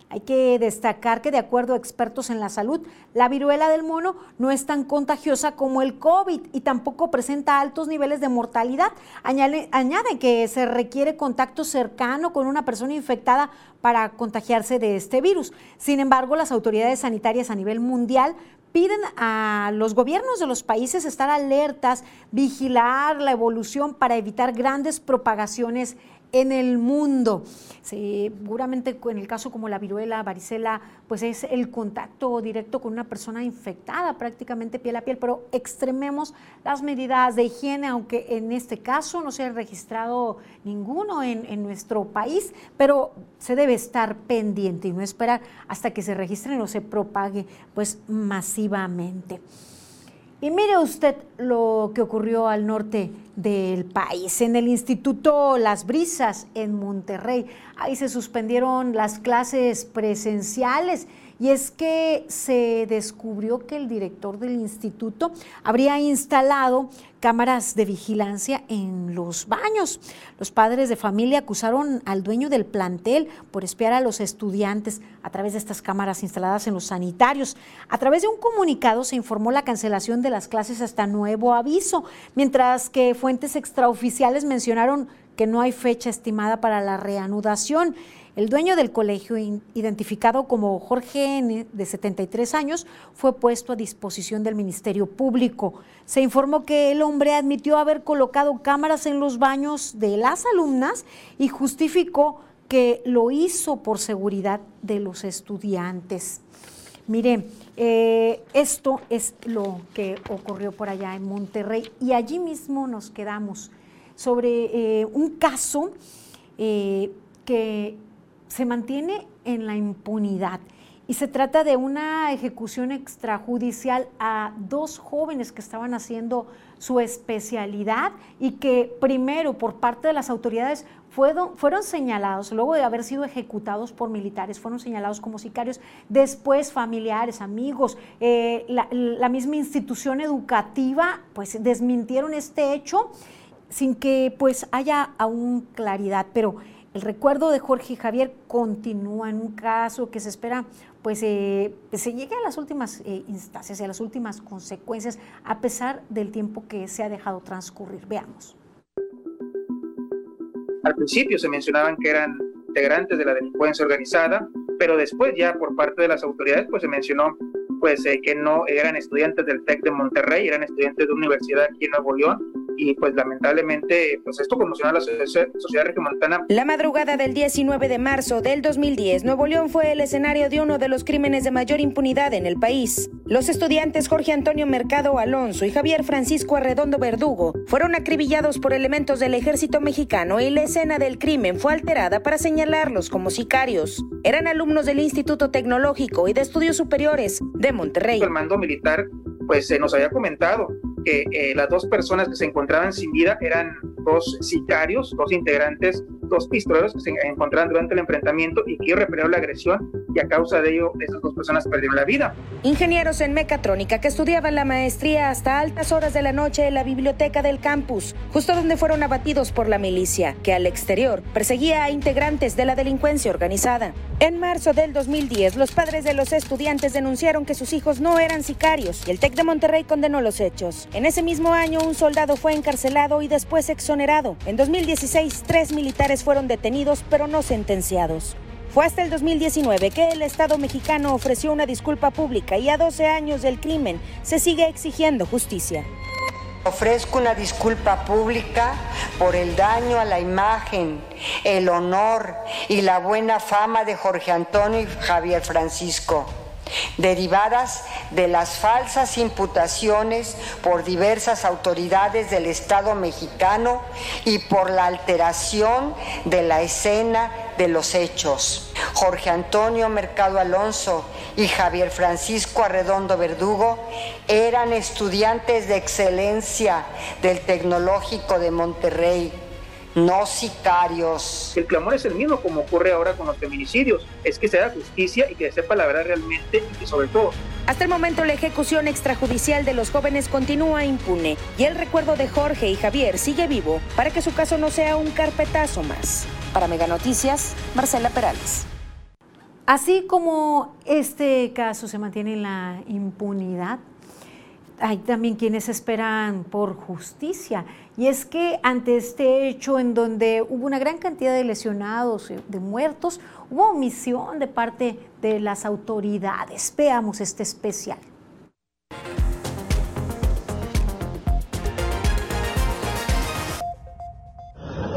Hay que destacar que de acuerdo a expertos en la salud, la viruela del mono no es tan contagiosa como el COVID y tampoco presenta altos niveles de mortalidad. Añade, que se requiere contacto cercano con una persona infectada para contagiarse de este virus. Sin embargo, las autoridades sanitarias a nivel mundial piden a los gobiernos de los países estar alertas, vigilar la evolución para evitar grandes propagaciones en el mundo. Seguramente en el caso como la viruela, varicela, pues es el contacto directo con una persona infectada prácticamente piel a piel, pero extrememos las medidas de higiene, aunque en este caso no se ha registrado ninguno en, nuestro país, pero se debe estar pendiente y no esperar hasta que se registre o se propague pues masivamente. Y mire usted lo que ocurrió al norte del país, en el Instituto Las Brisas en Monterrey. Ahí se suspendieron las clases presenciales y es que se descubrió que el director del instituto habría instalado cámaras de vigilancia en los baños. Los padres de familia acusaron al dueño del plantel por espiar a los estudiantes a través de estas cámaras instaladas en los sanitarios. A través de un comunicado se informó la cancelación de las clases hasta nuevo aviso, mientras que fuentes extraoficiales mencionaron que no hay fecha estimada para la reanudación. El dueño del colegio, identificado como Jorge N., de 73 años, fue puesto a disposición del Ministerio Público. Se informó que el hombre admitió haber colocado cámaras en los baños de las alumnas y justificó que lo hizo por seguridad de los estudiantes. Mire, eh, esto es lo que ocurrió por allá en Monterrey y allí mismo nos quedamos sobre eh, un caso eh, que se mantiene en la impunidad. Y se trata de una ejecución extrajudicial a dos jóvenes que estaban haciendo su especialidad y que primero por parte de las autoridades fueron, señalados, luego de haber sido ejecutados por militares, fueron señalados como sicarios, después familiares, amigos, eh, la, la misma institución educativa, pues desmintieron este hecho sin que pues haya aún claridad, pero el recuerdo de Jorge Javier continúa en un caso que se espera pues eh, se llegue a las últimas eh, instancias y a las últimas consecuencias a pesar del tiempo que se ha dejado transcurrir. Veamos. Al principio se mencionaban que eran integrantes de la delincuencia organizada, pero después ya por parte de las autoridades pues se mencionó pues eh, que no eran estudiantes del TEC de Monterrey, eran estudiantes de universidad aquí en Nuevo León y pues lamentablemente pues esto conmocionó a la sociedad regiomontana. La madrugada del 19 de marzo del 2010, Nuevo León fue el escenario de uno de los crímenes de mayor impunidad en el país. Los estudiantes Jorge Antonio Mercado Alonso y Javier Francisco Arredondo Verdugo fueron acribillados por elementos del ejército mexicano y la escena del crimen fue alterada para señalarlos como sicarios. Eran alumnos del Instituto Tecnológico y de Estudios Superiores de Monterrey. El mando militar pues se nos había comentado que eh, las dos personas que se encontraban sin vida eran dos sicarios, dos integrantes, dos pistoleros que se encontraban durante el enfrentamiento y que repelieron la agresión y a causa de ello esas dos personas perdieron la vida. Ingenieros en mecatrónica que estudiaban la maestría hasta altas horas de la noche en la biblioteca del campus, justo donde fueron abatidos por la milicia, que al exterior perseguía a integrantes de la delincuencia organizada. En marzo del 2010, los padres de los estudiantes denunciaron que sus hijos no eran sicarios y el TEC de Monterrey condenó los hechos. En ese mismo año, un soldado fue encarcelado y después exonerado. En 2016, tres militares fueron detenidos pero no sentenciados. Fue hasta el 2019 que el Estado mexicano ofreció una disculpa pública y a 12 años del crimen se sigue exigiendo justicia. Ofrezco una disculpa pública por el daño a la imagen, el honor y la buena fama de Jorge Antonio y Javier Francisco derivadas de las falsas imputaciones por diversas autoridades del Estado mexicano y por la alteración de la escena de los hechos. Jorge Antonio Mercado Alonso y Javier Francisco Arredondo Verdugo eran estudiantes de excelencia del Tecnológico de Monterrey no sicarios. El clamor es el mismo como ocurre ahora con los feminicidios, es que se haga justicia y que se sepa la verdad realmente y que sobre todo. Hasta el momento la ejecución extrajudicial de los jóvenes continúa impune y el recuerdo de Jorge y Javier sigue vivo para que su caso no sea un carpetazo más. Para Mega Noticias, Marcela Perales. Así como este caso se mantiene en la impunidad, hay también quienes esperan por justicia. Y es que ante este hecho en donde hubo una gran cantidad de lesionados, de muertos, hubo omisión de parte de las autoridades. Veamos este especial.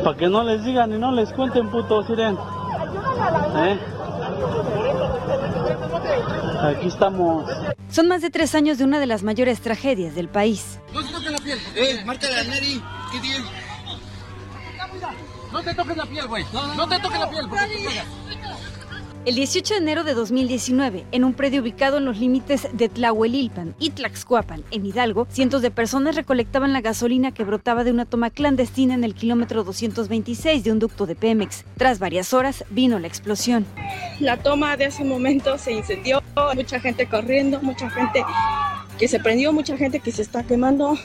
Para que no les digan y no les cuenten, puto Siren. ¿Eh? Aquí estamos. Son más de tres años de una de las mayores tragedias del país. No se toquen la piel. Eh, márcale a Neri. No te toques la piel, güey. No, te toques la piel. Porque te el 18 de enero de 2019, en un predio ubicado en los límites de Tlahuelilpan y Tlaxcuapan, en Hidalgo, cientos de personas recolectaban la gasolina que brotaba de una toma clandestina en el kilómetro 226 de un ducto de Pemex. Tras varias horas, vino la explosión. La toma de ese momento se incendió, mucha gente corriendo, mucha gente que se prendió, mucha gente que se está quemando.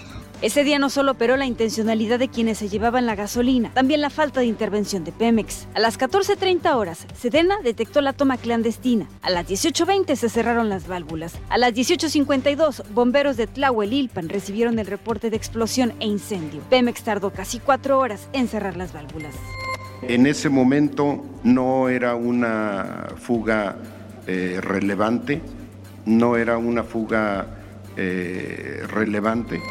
Ese día no solo operó la intencionalidad de quienes se llevaban la gasolina, también la falta de intervención de Pemex. A las 14.30 horas, Sedena detectó la toma clandestina. A las 18.20 se cerraron las válvulas. A las 18.52, bomberos de Tlahuelilpan recibieron el reporte de explosión e incendio. Pemex tardó casi cuatro horas en cerrar las válvulas. En ese momento no era una fuga eh, relevante, no era una fuga eh, relevante.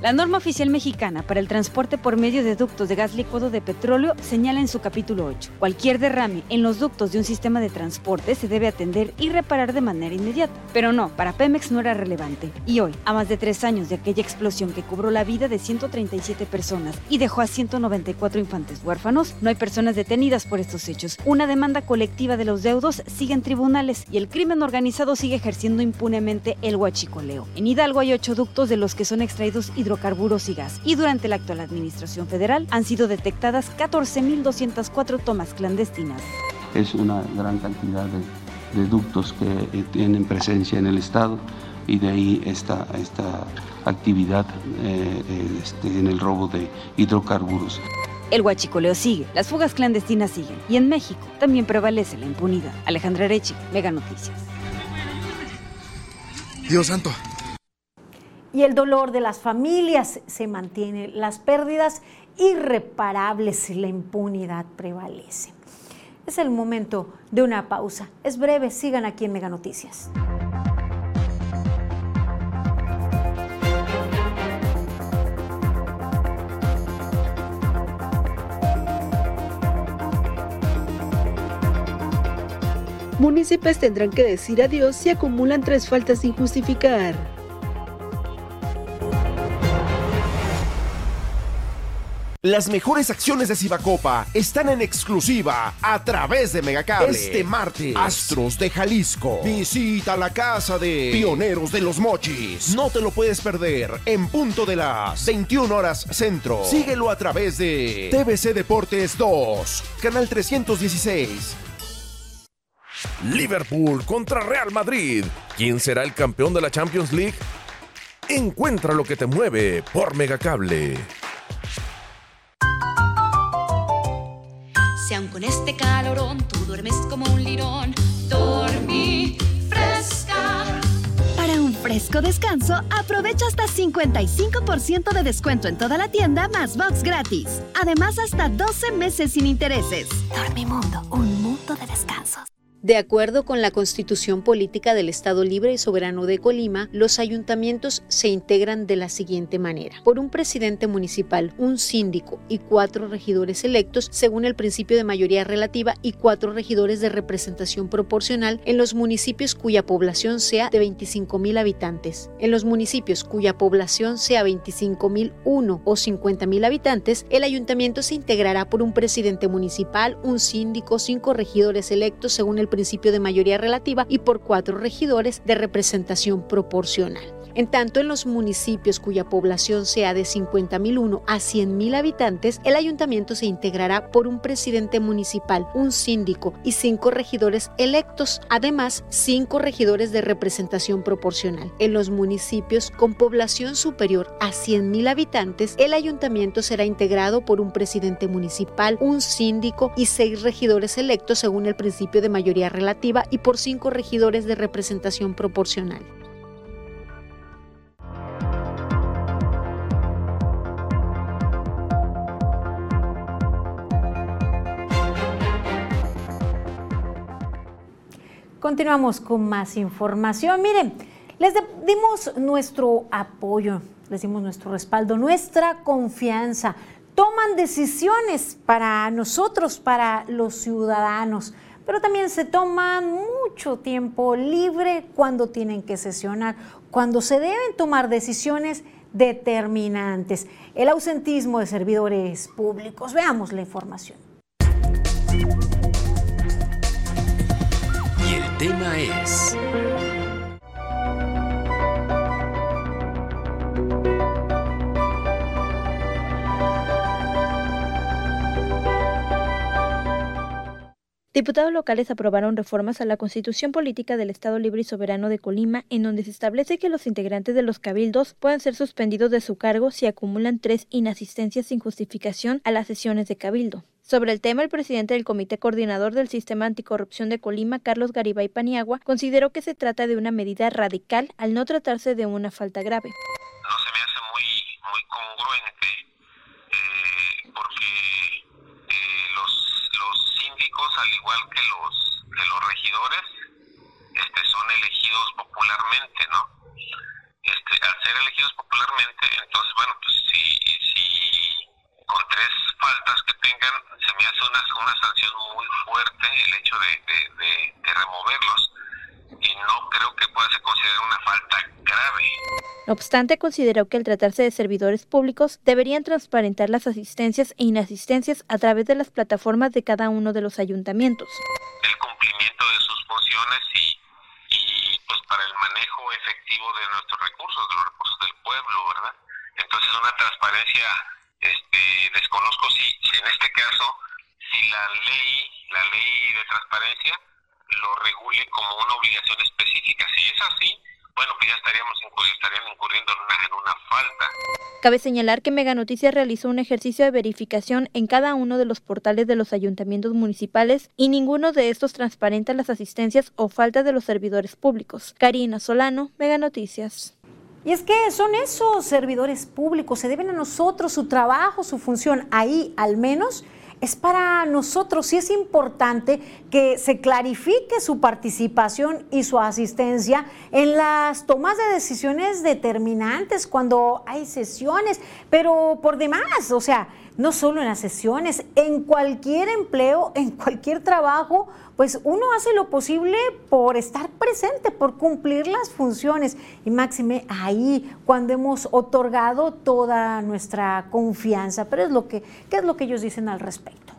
La norma oficial mexicana para el transporte por medio de ductos de gas licuado de petróleo señala en su capítulo 8, cualquier derrame en los ductos de un sistema de transporte se debe atender y reparar de manera inmediata. Pero no, para Pemex no era relevante. Y hoy, a más de tres años de aquella explosión que cobró la vida de 137 personas y dejó a 194 infantes huérfanos, no hay personas detenidas por estos hechos. Una demanda colectiva de los deudos sigue en tribunales y el crimen organizado sigue ejerciendo impunemente el huachicoleo. En Hidalgo hay ocho ductos de los que son extraídos y hidrocarburos y gas. Y durante la actual administración federal han sido detectadas 14.204 tomas clandestinas. Es una gran cantidad de, ductos que tienen presencia en el Estado y de ahí esta, esta actividad eh, eh, este, en el robo de hidrocarburos. El huachicoleo sigue, las fugas clandestinas siguen y en México también prevalece la impunidad. Alejandra Arechi, Mega Noticias. Dios santo, y el dolor de las familias se mantiene, las pérdidas irreparables y la impunidad prevalece. Es el momento de una pausa. Es breve, sigan aquí en Mega Noticias. Municipios tendrán que decir adiós si acumulan tres faltas sin justificar. Las mejores acciones de Cibacopa están en exclusiva a través de Megacable. Este martes, Astros de Jalisco. Visita la casa de Pioneros de los Mochis. No te lo puedes perder en punto de las 21 horas centro. Síguelo a través de TVC Deportes 2, canal 316. Liverpool contra Real Madrid. ¿Quién será el campeón de la Champions League? Encuentra lo que te mueve por Megacable. Si aun con este calorón tú duermes como un lirón, dormí fresca. Para un fresco descanso, aprovecha hasta 55% de descuento en toda la tienda más box gratis. Además, hasta 12 meses sin intereses. Dormimundo, un mundo de descansos. De acuerdo con la Constitución Política del Estado Libre y Soberano de Colima, los ayuntamientos se integran de la siguiente manera. Por un presidente municipal, un síndico y cuatro regidores electos según el principio de mayoría relativa y cuatro regidores de representación proporcional en los municipios cuya población sea de 25 mil habitantes. En los municipios cuya población sea 25 mil uno o 50 mil habitantes, el ayuntamiento se integrará por un presidente municipal, un síndico, cinco regidores electos según el principio de mayoría relativa y por cuatro regidores de representación proporcional. En tanto, en los municipios cuya población sea de 50.001 a 100.000 habitantes, el ayuntamiento se integrará por un presidente municipal, un síndico y cinco regidores electos, además cinco regidores de representación proporcional. En los municipios con población superior a 100.000 habitantes, el ayuntamiento será integrado por un presidente municipal, un síndico y seis regidores electos según el principio de mayoría relativa y por cinco regidores de representación proporcional. Continuamos con más información. Miren, les dimos nuestro apoyo, les dimos nuestro respaldo, nuestra confianza. Toman decisiones para nosotros, para los ciudadanos, pero también se toman mucho tiempo libre cuando tienen que sesionar, cuando se deben tomar decisiones determinantes. El ausentismo de servidores públicos. Veamos la información. Tema es... Diputados locales aprobaron reformas a la Constitución Política del Estado Libre y Soberano de Colima, en donde se establece que los integrantes de los cabildos pueden ser suspendidos de su cargo si acumulan tres inasistencias sin justificación a las sesiones de cabildo. Sobre el tema, el presidente del Comité Coordinador del Sistema Anticorrupción de Colima, Carlos Garibay Paniagua, consideró que se trata de una medida radical al no tratarse de una falta grave. No se me hace muy, muy congruente eh, porque eh, los, los síndicos, al igual que los, que los regidores, este, son elegidos popularmente, ¿no? Este, al ser elegidos popularmente, entonces, bueno, pues si, con tres faltas que tengan, se me hace una, una sanción muy fuerte el hecho de, de, de, de removerlos y no creo que pueda ser considerada una falta grave. No obstante, consideró que al tratarse de servidores públicos deberían transparentar las asistencias e inasistencias a través de las plataformas de cada uno de los ayuntamientos. El cumplimiento de sus funciones y, y pues para el manejo efectivo de nuestros recursos, de los recursos del pueblo, ¿verdad? Entonces una transparencia, este, desconozco si, si en este caso, si la ley, la ley de transparencia lo regule como una obligación específica. Si es así, bueno, pues ya estaríamos estarían incurriendo en una, en una falta. Cabe señalar que Mega Noticias realizó un ejercicio de verificación en cada uno de los portales de los ayuntamientos municipales y ninguno de estos transparenta las asistencias o faltas de los servidores públicos. Karina Solano, Mega Noticias. Y es que son esos servidores públicos, se deben a nosotros su trabajo, su función. Ahí al menos es para nosotros, sí es importante que se clarifique su participación y su asistencia en las tomas de decisiones determinantes cuando hay sesiones, pero por demás, o sea, no solo en las sesiones, en cualquier empleo, en cualquier trabajo, pues uno hace lo posible por estar presente, por cumplir las funciones. Y máxime ahí, cuando hemos otorgado toda nuestra confianza. Pero es lo que, ¿qué es lo que ellos dicen al respecto?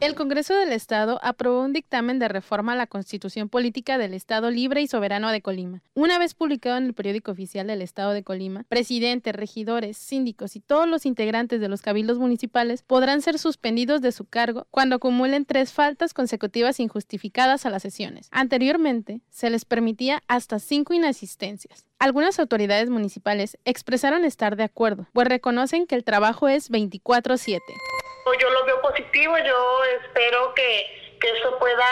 El Congreso del Estado aprobó un dictamen de reforma a la Constitución Política del Estado Libre y Soberano de Colima. Una vez publicado en el periódico oficial del Estado de Colima, presidentes, regidores, síndicos y todos los integrantes de los cabildos municipales podrán ser suspendidos de su cargo cuando acumulen tres faltas consecutivas injustificadas a las sesiones. Anteriormente, se les permitía hasta cinco inasistencias. Algunas autoridades municipales expresaron estar de acuerdo, pues reconocen que el trabajo es 24/7. Yo lo veo positivo, yo espero que, que eso pueda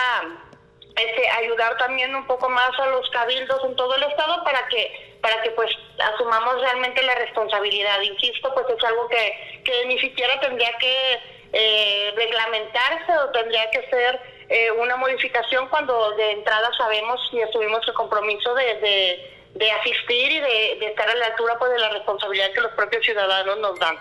este, ayudar también un poco más a los cabildos en todo el estado para que para que pues asumamos realmente la responsabilidad. Insisto, pues es algo que, que ni siquiera tendría que eh, reglamentarse o tendría que ser eh, una modificación cuando de entrada sabemos y asumimos el compromiso de, de, de asistir y de, de estar a la altura pues de la responsabilidad que los propios ciudadanos nos dan.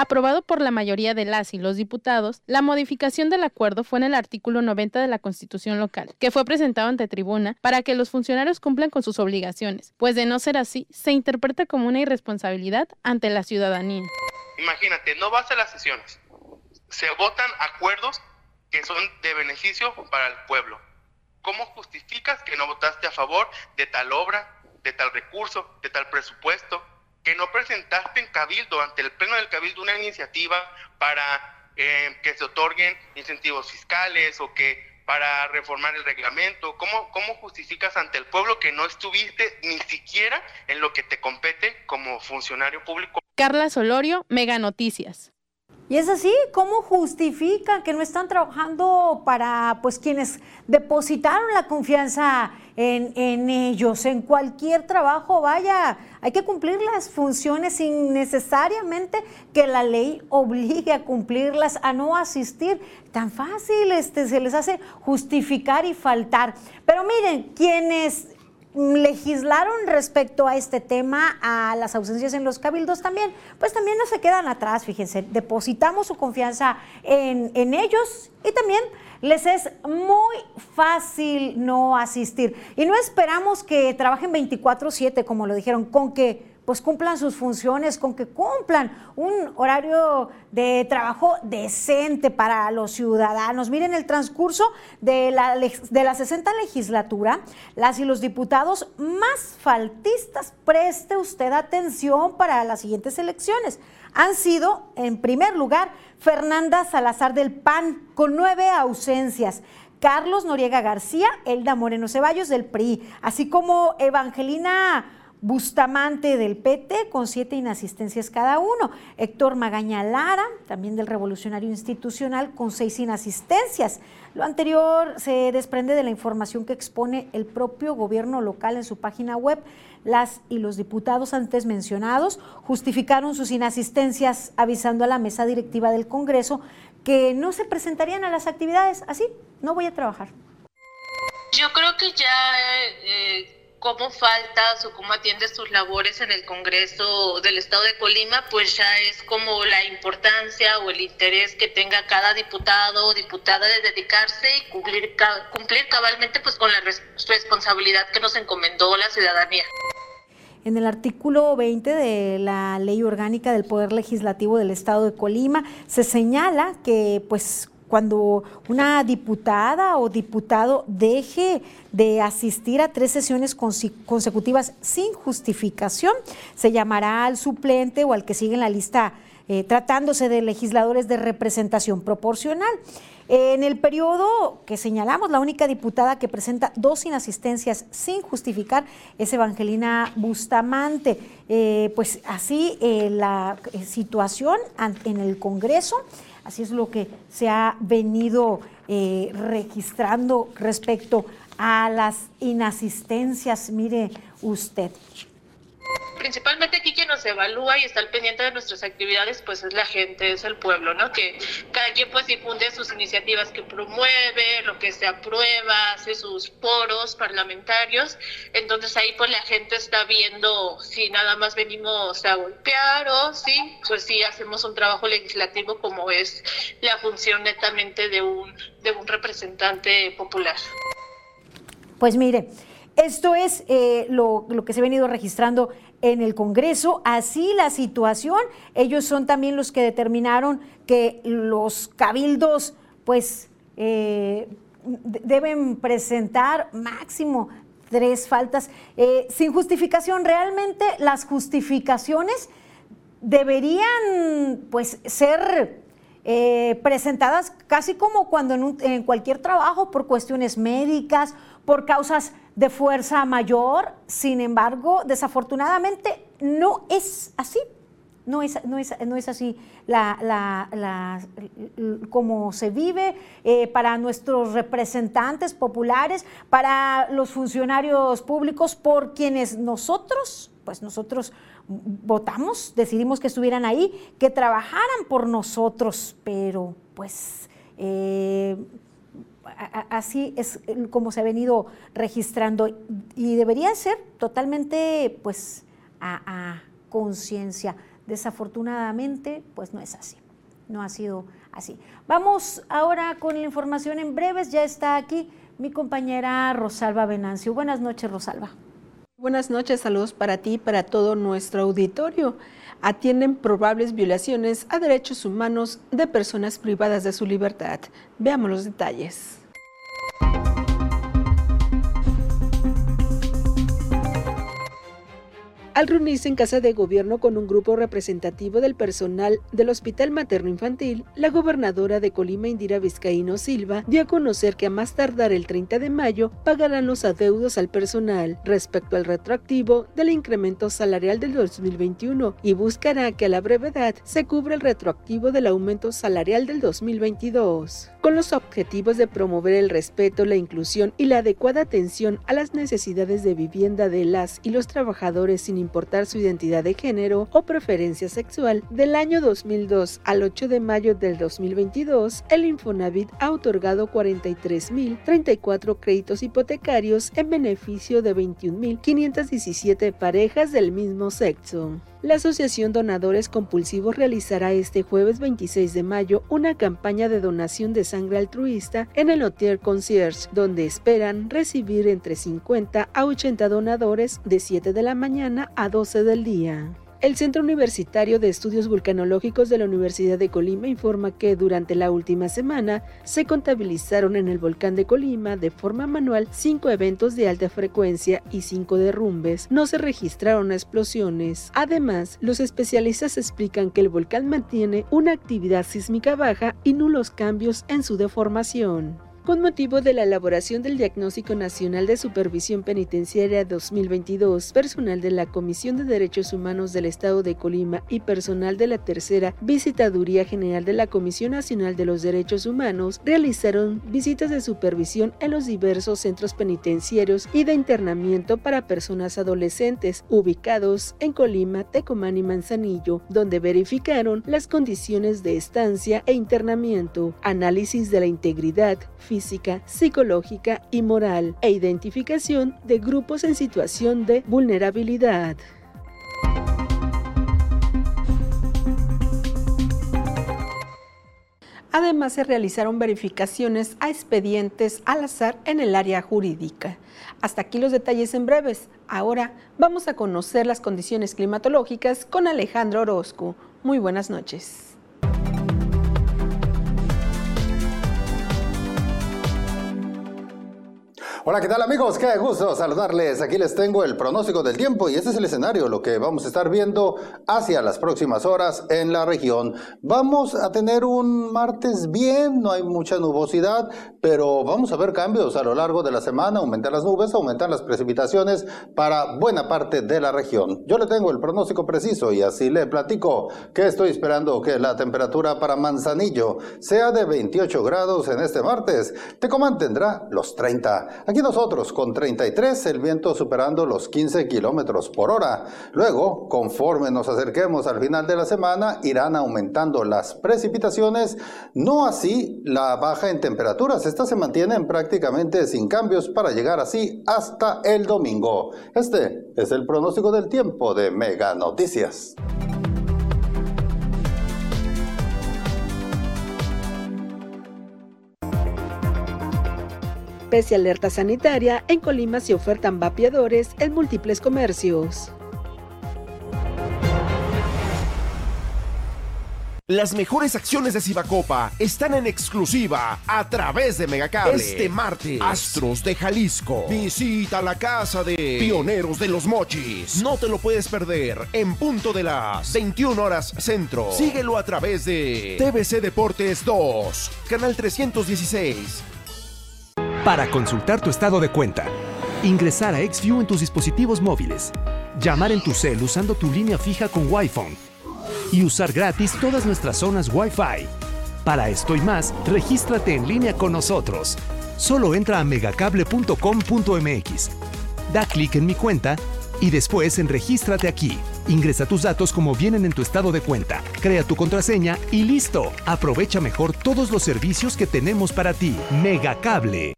Aprobado por la mayoría de las y los diputados, la modificación del acuerdo fue en el artículo 90 de la Constitución local, que fue presentado ante tribuna para que los funcionarios cumplan con sus obligaciones, pues de no ser así, se interpreta como una irresponsabilidad ante la ciudadanía. Imagínate, no vas a las sesiones, se votan acuerdos que son de beneficio para el pueblo. ¿Cómo justificas que no votaste a favor de tal obra, de tal recurso, de tal presupuesto, que no presentaste en Cabildo, ante el Pleno del Cabildo, una iniciativa para eh, que se otorguen incentivos fiscales o que para reformar el reglamento? ¿Cómo, ¿Cómo justificas ante el pueblo que no estuviste ni siquiera en lo que te compete como funcionario público? Carla Solorio, Mega Noticias. Y es así, ¿cómo justifican que no están trabajando para pues quienes depositaron la confianza en, ellos? En cualquier trabajo, vaya, hay que cumplir las funciones sin necesariamente que la ley <laughs> obligue a cumplirlas, a no asistir. Tan fácil, este, se les hace justificar y faltar. Pero miren, quienes legislaron respecto a este tema, a las ausencias en los cabildos también, pues también no se quedan atrás, fíjense, depositamos su confianza en, en ellos y también les es muy fácil no asistir. Y no esperamos que trabajen 24/7, como lo dijeron, con que pues cumplan sus funciones, con que cumplan un horario de trabajo decente para los ciudadanos. Miren el transcurso de la, de la 60 legislatura, las y los diputados más faltistas, preste usted atención para las siguientes elecciones. Han sido, en primer lugar, Fernanda Salazar del PAN, con nueve ausencias. Carlos Noriega García, Elda Moreno Ceballos del PRI, así como Evangelina Bustamante del PT con siete inasistencias cada uno. Héctor Magaña Lara, también del Revolucionario Institucional, con seis inasistencias. Lo anterior se desprende de la información que expone el propio gobierno local en su página web. Las y los diputados antes mencionados justificaron sus inasistencias avisando a la mesa directiva del Congreso que no se presentarían a las actividades. Así, no voy a trabajar. Yo creo que ya... Eh, cómo faltas o cómo atiendes tus labores en el Congreso del Estado de Colima, pues ya es como la importancia o el interés que tenga cada diputado o diputada de dedicarse y cumplir, cumplir cabalmente pues con la responsabilidad que nos encomendó la ciudadanía. En el artículo 20 de la Ley Orgánica del Poder Legislativo del Estado de Colima se señala que pues cuando una diputada o diputado deje de asistir a tres sesiones consecutivas sin justificación, se llamará al suplente o al que sigue en la lista eh, tratándose de legisladores de representación proporcional. En el periodo que señalamos, la única diputada que presenta dos inasistencias sin justificar es Evangelina Bustamante. Eh, pues así eh, la situación en el Congreso Así es lo que se ha venido eh, registrando respecto a las inasistencias. Mire usted principalmente aquí quien nos evalúa y está al pendiente de nuestras actividades, pues es la gente, es el pueblo, ¿no? Que cada quien pues difunde sus iniciativas que promueve, lo que se aprueba, hace sus foros parlamentarios, entonces ahí pues la gente está viendo si nada más venimos a golpear o sí, pues sí hacemos un trabajo legislativo como es la función netamente de un, de un representante popular. Pues mire, esto es eh, lo, que se ha venido registrando en el Congreso. Así la situación, ellos son también los que determinaron que los cabildos, pues, eh, deben presentar máximo tres faltas eh, sin justificación. Realmente las justificaciones deberían, pues, ser presentadas casi como cuando en, cualquier trabajo por cuestiones médicas, por causas de fuerza mayor. Sin embargo, desafortunadamente no es así. No es, no es, así la, como se vive eh, para nuestros representantes populares, para los funcionarios públicos, por quienes nosotros, pues nosotros votamos, decidimos que estuvieran ahí, que trabajaran por nosotros, pero pues eh, así es como se ha venido registrando y debería ser totalmente pues a, conciencia. Desafortunadamente pues no es así, no ha sido así. Vamos ahora con la información en breves, ya está aquí mi compañera Rosalba Venancio. Buenas noches Rosalba. Buenas noches, saludos para ti y para todo nuestro auditorio. Atienden probables violaciones a derechos humanos de personas privadas de su libertad. Veamos los detalles. Al reunirse en Casa de Gobierno con un grupo representativo del personal del Hospital Materno Infantil, la gobernadora de Colima, Indira Vizcaíno Silva, dio a conocer que a más tardar el 30 de mayo pagarán los adeudos al personal respecto al retroactivo del incremento salarial del 2021 y buscará que a la brevedad se cubra el retroactivo del aumento salarial del 2022 con los objetivos de promover el respeto, la inclusión y la adecuada atención a las necesidades de vivienda de las y los trabajadores sin importar su identidad de género o preferencia sexual. Del año 2002 al 8 de mayo del 2022, el Infonavit ha otorgado 43.034 créditos hipotecarios en beneficio de 21.517 parejas del mismo sexo. La Asociación Donadores Compulsivos realizará este jueves 26 de mayo una campaña de donación de sangre altruista en el Hotel Concierge, donde esperan recibir entre 50 a 80 donadores de 7 de la mañana a 12 del día. El Centro Universitario de Estudios Vulcanológicos de la Universidad de Colima informa que durante la última semana se contabilizaron en el volcán de Colima de forma manual cinco eventos de alta frecuencia y cinco derrumbes. No se registraron explosiones. Además, los especialistas explican que el volcán mantiene una actividad sísmica baja y nulos cambios en su deformación con motivo de la elaboración del Diagnóstico Nacional de Supervisión Penitenciaria 2022, personal de la Comisión de Derechos Humanos del Estado de Colima y personal de la Tercera Visitaduría General de la Comisión Nacional de los Derechos Humanos realizaron visitas de supervisión en los diversos centros penitenciarios y de internamiento para personas adolescentes ubicados en Colima, Tecomán y Manzanillo, donde verificaron las condiciones de estancia e internamiento, análisis de la integridad, física, psicológica y moral e identificación de grupos en situación de vulnerabilidad. Además, se realizaron verificaciones a expedientes al azar en el área jurídica. Hasta aquí los detalles en breves. Ahora vamos a conocer las condiciones climatológicas con Alejandro Orozco. Muy buenas noches. Hola, ¿qué tal amigos? Qué gusto saludarles. Aquí les tengo el pronóstico del tiempo y este es el escenario, lo que vamos a estar viendo hacia las próximas horas en la región. Vamos a tener un martes bien, no hay mucha nubosidad, pero vamos a ver cambios a lo largo de la semana, aumentar las nubes, aumentar las precipitaciones para buena parte de la región. Yo le tengo el pronóstico preciso y así le platico que estoy esperando que la temperatura para Manzanillo sea de 28 grados en este martes. Tecomán tendrá los 30. Aquí nosotros con 33, el viento superando los 15 kilómetros por hora. Luego, conforme nos acerquemos al final de la semana, irán aumentando las precipitaciones, no así la baja en temperaturas. Estas se mantienen prácticamente sin cambios para llegar así hasta el domingo. Este es el pronóstico del tiempo de Mega Noticias. Pese a alerta sanitaria, en Colima se ofertan vapeadores en múltiples comercios. Las mejores acciones de Cibacopa están en exclusiva a través de Megacable. Este martes, Astros de Jalisco. Visita la casa de Pioneros de los Mochis. No te lo puedes perder en punto de las 21 horas centro. Síguelo a través de TVC Deportes 2, canal 316 para consultar tu estado de cuenta, ingresar a XView en tus dispositivos móviles, llamar en tu cel usando tu línea fija con Wi-Fi y usar gratis todas nuestras zonas Wi-Fi. Para esto y más, regístrate en línea con nosotros. Solo entra a megacable.com.mx. Da clic en mi cuenta y después en Regístrate aquí. Ingresa tus datos como vienen en tu estado de cuenta, crea tu contraseña y listo. Aprovecha mejor todos los servicios que tenemos para ti. Megacable.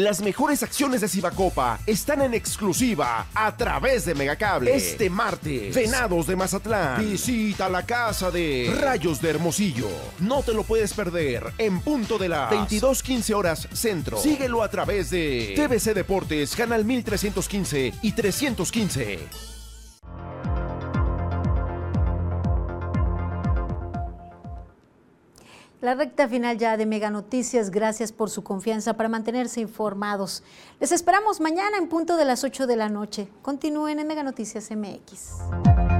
Las mejores acciones de Cibacopa están en exclusiva a través de Megacable. Este martes, Venados de Mazatlán. Visita la casa de Rayos de Hermosillo. No te lo puedes perder en punto de las 22:15 horas centro. Síguelo a través de TVC Deportes, canal 1315 y 315. La recta final ya de Mega Noticias, gracias por su confianza para mantenerse informados. Les esperamos mañana en punto de las 8 de la noche. Continúen en Mega Noticias MX.